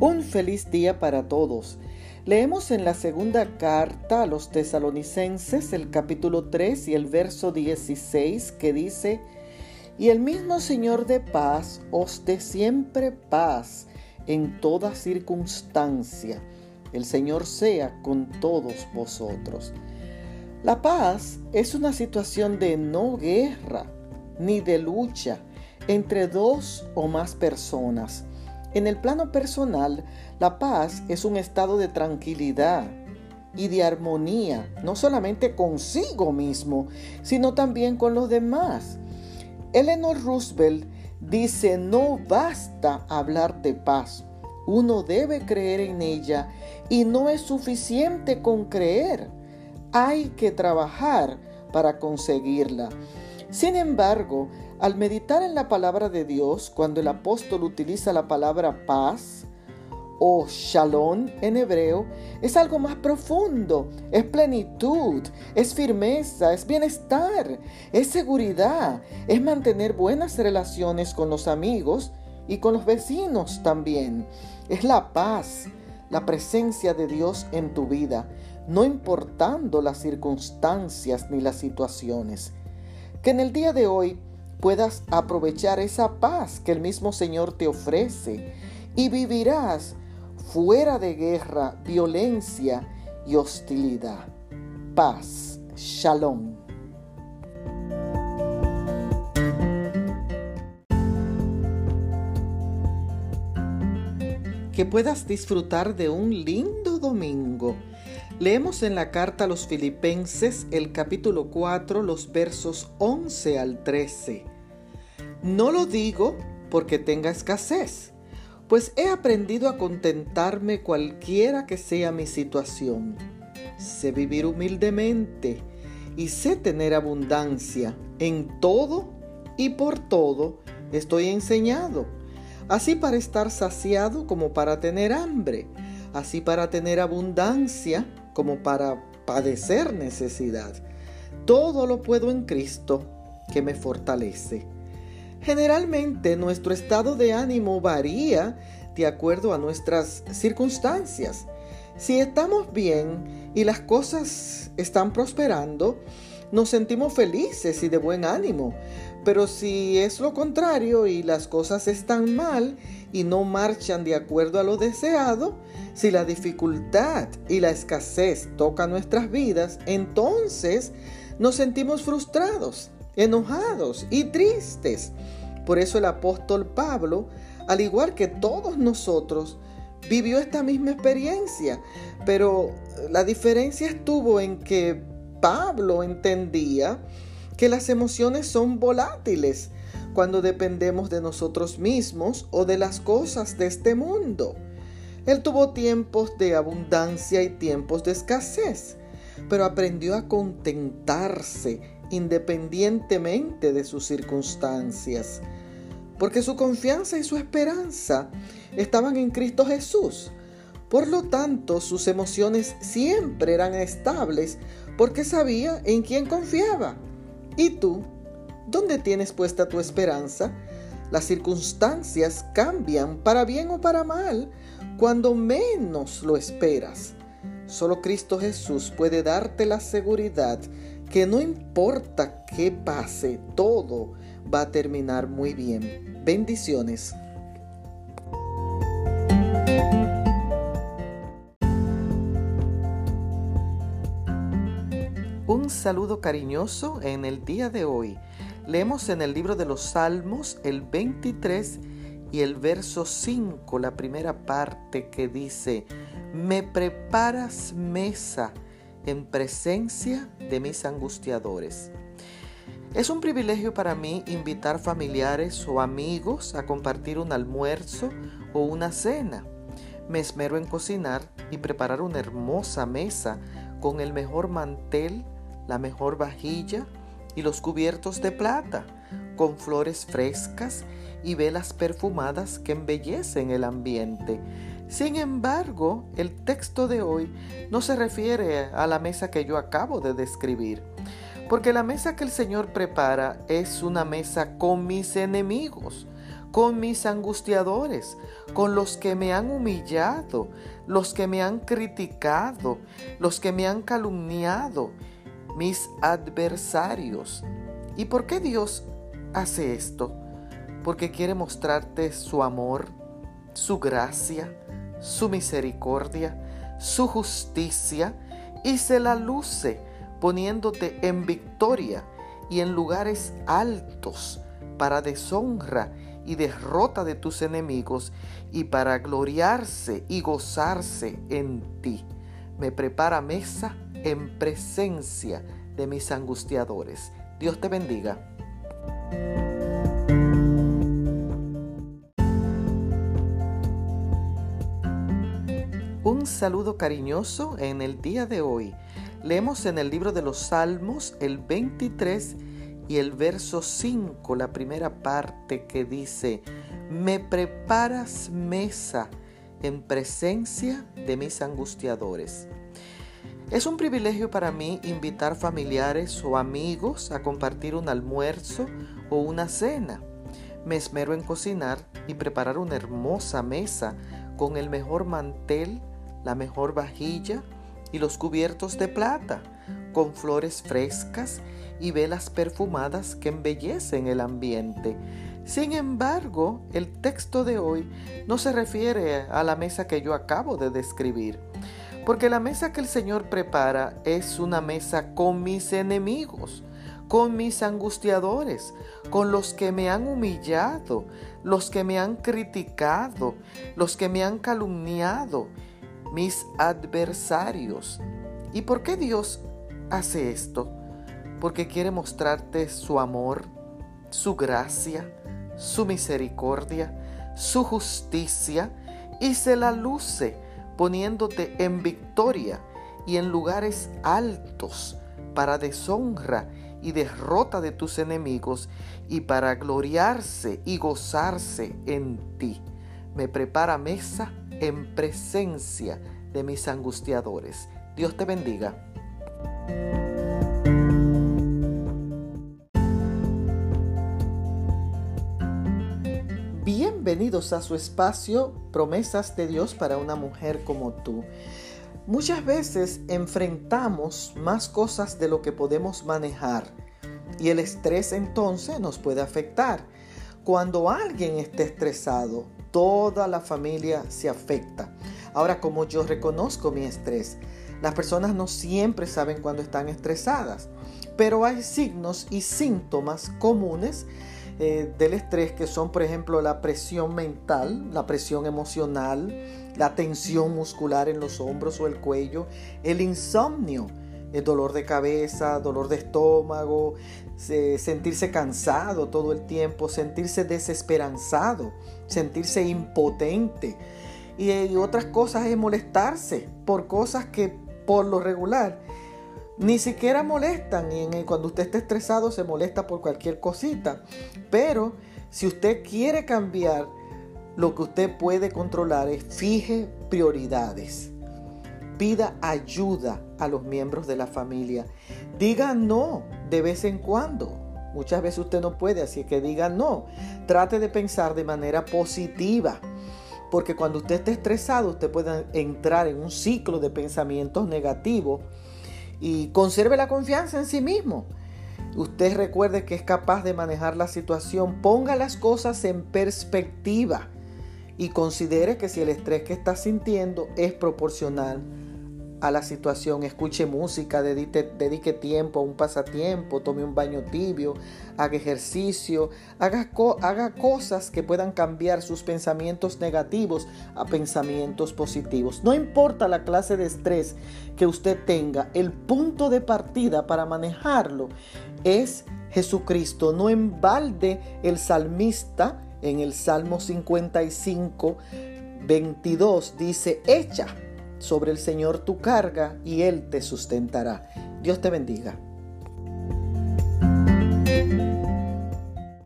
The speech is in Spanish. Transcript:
Un feliz día para todos. Leemos en la segunda carta a los tesalonicenses el capítulo 3 y el verso 16 que dice, Y el mismo Señor de paz os dé siempre paz en toda circunstancia. El Señor sea con todos vosotros. La paz es una situación de no guerra ni de lucha entre dos o más personas en el plano personal, la paz es un estado de tranquilidad y de armonía, no solamente consigo mismo, sino también con los demás. Eleanor Roosevelt dice, no basta hablar de paz, uno debe creer en ella y no es suficiente con creer, hay que trabajar para conseguirla. Sin embargo, al meditar en la palabra de Dios, cuando el apóstol utiliza la palabra paz o shalom en hebreo, es algo más profundo, es plenitud, es firmeza, es bienestar, es seguridad, es mantener buenas relaciones con los amigos y con los vecinos también. Es la paz, la presencia de Dios en tu vida, no importando las circunstancias ni las situaciones. Que en el día de hoy puedas aprovechar esa paz que el mismo Señor te ofrece y vivirás fuera de guerra, violencia y hostilidad. Paz. Shalom. Que puedas disfrutar de un lindo domingo Leemos en la carta a los filipenses el capítulo 4, los versos 11 al 13. No lo digo porque tenga escasez, pues he aprendido a contentarme cualquiera que sea mi situación. Sé vivir humildemente y sé tener abundancia. En todo y por todo estoy enseñado, así para estar saciado como para tener hambre, así para tener abundancia como para padecer necesidad. Todo lo puedo en Cristo que me fortalece. Generalmente nuestro estado de ánimo varía de acuerdo a nuestras circunstancias. Si estamos bien y las cosas están prosperando, nos sentimos felices y de buen ánimo. Pero si es lo contrario y las cosas están mal y no marchan de acuerdo a lo deseado, si la dificultad y la escasez tocan nuestras vidas, entonces nos sentimos frustrados, enojados y tristes. Por eso el apóstol Pablo, al igual que todos nosotros, vivió esta misma experiencia, pero la diferencia estuvo en que Pablo entendía que las emociones son volátiles cuando dependemos de nosotros mismos o de las cosas de este mundo. Él tuvo tiempos de abundancia y tiempos de escasez, pero aprendió a contentarse independientemente de sus circunstancias, porque su confianza y su esperanza estaban en Cristo Jesús. Por lo tanto, sus emociones siempre eran estables porque sabía en quién confiaba. ¿Y tú? ¿Dónde tienes puesta tu esperanza? Las circunstancias cambian para bien o para mal cuando menos lo esperas. Solo Cristo Jesús puede darte la seguridad que no importa qué pase, todo va a terminar muy bien. Bendiciones. Saludo cariñoso en el día de hoy. Leemos en el libro de los Salmos el 23 y el verso 5, la primera parte que dice, me preparas mesa en presencia de mis angustiadores. Es un privilegio para mí invitar familiares o amigos a compartir un almuerzo o una cena. Me esmero en cocinar y preparar una hermosa mesa con el mejor mantel, la mejor vajilla y los cubiertos de plata, con flores frescas y velas perfumadas que embellecen el ambiente. Sin embargo, el texto de hoy no se refiere a la mesa que yo acabo de describir, porque la mesa que el Señor prepara es una mesa con mis enemigos, con mis angustiadores, con los que me han humillado, los que me han criticado, los que me han calumniado, mis adversarios. ¿Y por qué Dios hace esto? Porque quiere mostrarte su amor, su gracia, su misericordia, su justicia y se la luce poniéndote en victoria y en lugares altos para deshonra y derrota de tus enemigos y para gloriarse y gozarse en ti. Me prepara mesa en presencia de mis angustiadores. Dios te bendiga. Un saludo cariñoso en el día de hoy. Leemos en el libro de los Salmos el 23 y el verso 5, la primera parte que dice, me preparas mesa en presencia de mis angustiadores. Es un privilegio para mí invitar familiares o amigos a compartir un almuerzo o una cena. Me esmero en cocinar y preparar una hermosa mesa con el mejor mantel, la mejor vajilla y los cubiertos de plata, con flores frescas y velas perfumadas que embellecen el ambiente. Sin embargo, el texto de hoy no se refiere a la mesa que yo acabo de describir, porque la mesa que el Señor prepara es una mesa con mis enemigos, con mis angustiadores, con los que me han humillado, los que me han criticado, los que me han calumniado, mis adversarios. ¿Y por qué Dios hace esto? Porque quiere mostrarte su amor, su gracia, su misericordia, su justicia y se la luce poniéndote en victoria y en lugares altos para deshonra y derrota de tus enemigos y para gloriarse y gozarse en ti. Me prepara mesa en presencia de mis angustiadores. Dios te bendiga. Bienvenidos a su espacio Promesas de Dios para una mujer como tú. Muchas veces enfrentamos más cosas de lo que podemos manejar y el estrés entonces nos puede afectar. Cuando alguien esté estresado, toda la familia se afecta. Ahora, como yo reconozco mi estrés, las personas no siempre saben cuando están estresadas, pero hay signos y síntomas comunes eh, del estrés que son, por ejemplo, la presión mental, la presión emocional, la tensión muscular en los hombros o el cuello, el insomnio, el dolor de cabeza, dolor de estómago, sentirse cansado todo el tiempo, sentirse desesperanzado, sentirse impotente. Y, otras cosas es molestarse por cosas que por lo regular ni siquiera molestan. Y cuando usted está estresado se molesta por cualquier cosita. Pero si usted quiere cambiar, lo que usted puede controlar es fije prioridades. Pida ayuda a los miembros de la familia. Diga no de vez en cuando. Muchas veces usted no puede, así que diga no. Trate de pensar de manera positiva. Porque cuando usted esté estresado, usted puede entrar en un ciclo de pensamientos negativos y conserve la confianza en sí mismo. Usted recuerde que es capaz de manejar la situación, ponga las cosas en perspectiva y considere que si el estrés que está sintiendo es proporcional a la situación, escuche música, dedique, tiempo a un pasatiempo, tome un baño tibio, haga ejercicio, haga, haga cosas que puedan cambiar sus pensamientos negativos a pensamientos positivos. No importa la clase de estrés que usted tenga, el punto de partida para manejarlo es Jesucristo. No en balde el salmista en el Salmo 55, 22 dice, echa sobre el Señor tu carga y Él te sustentará. Dios te bendiga.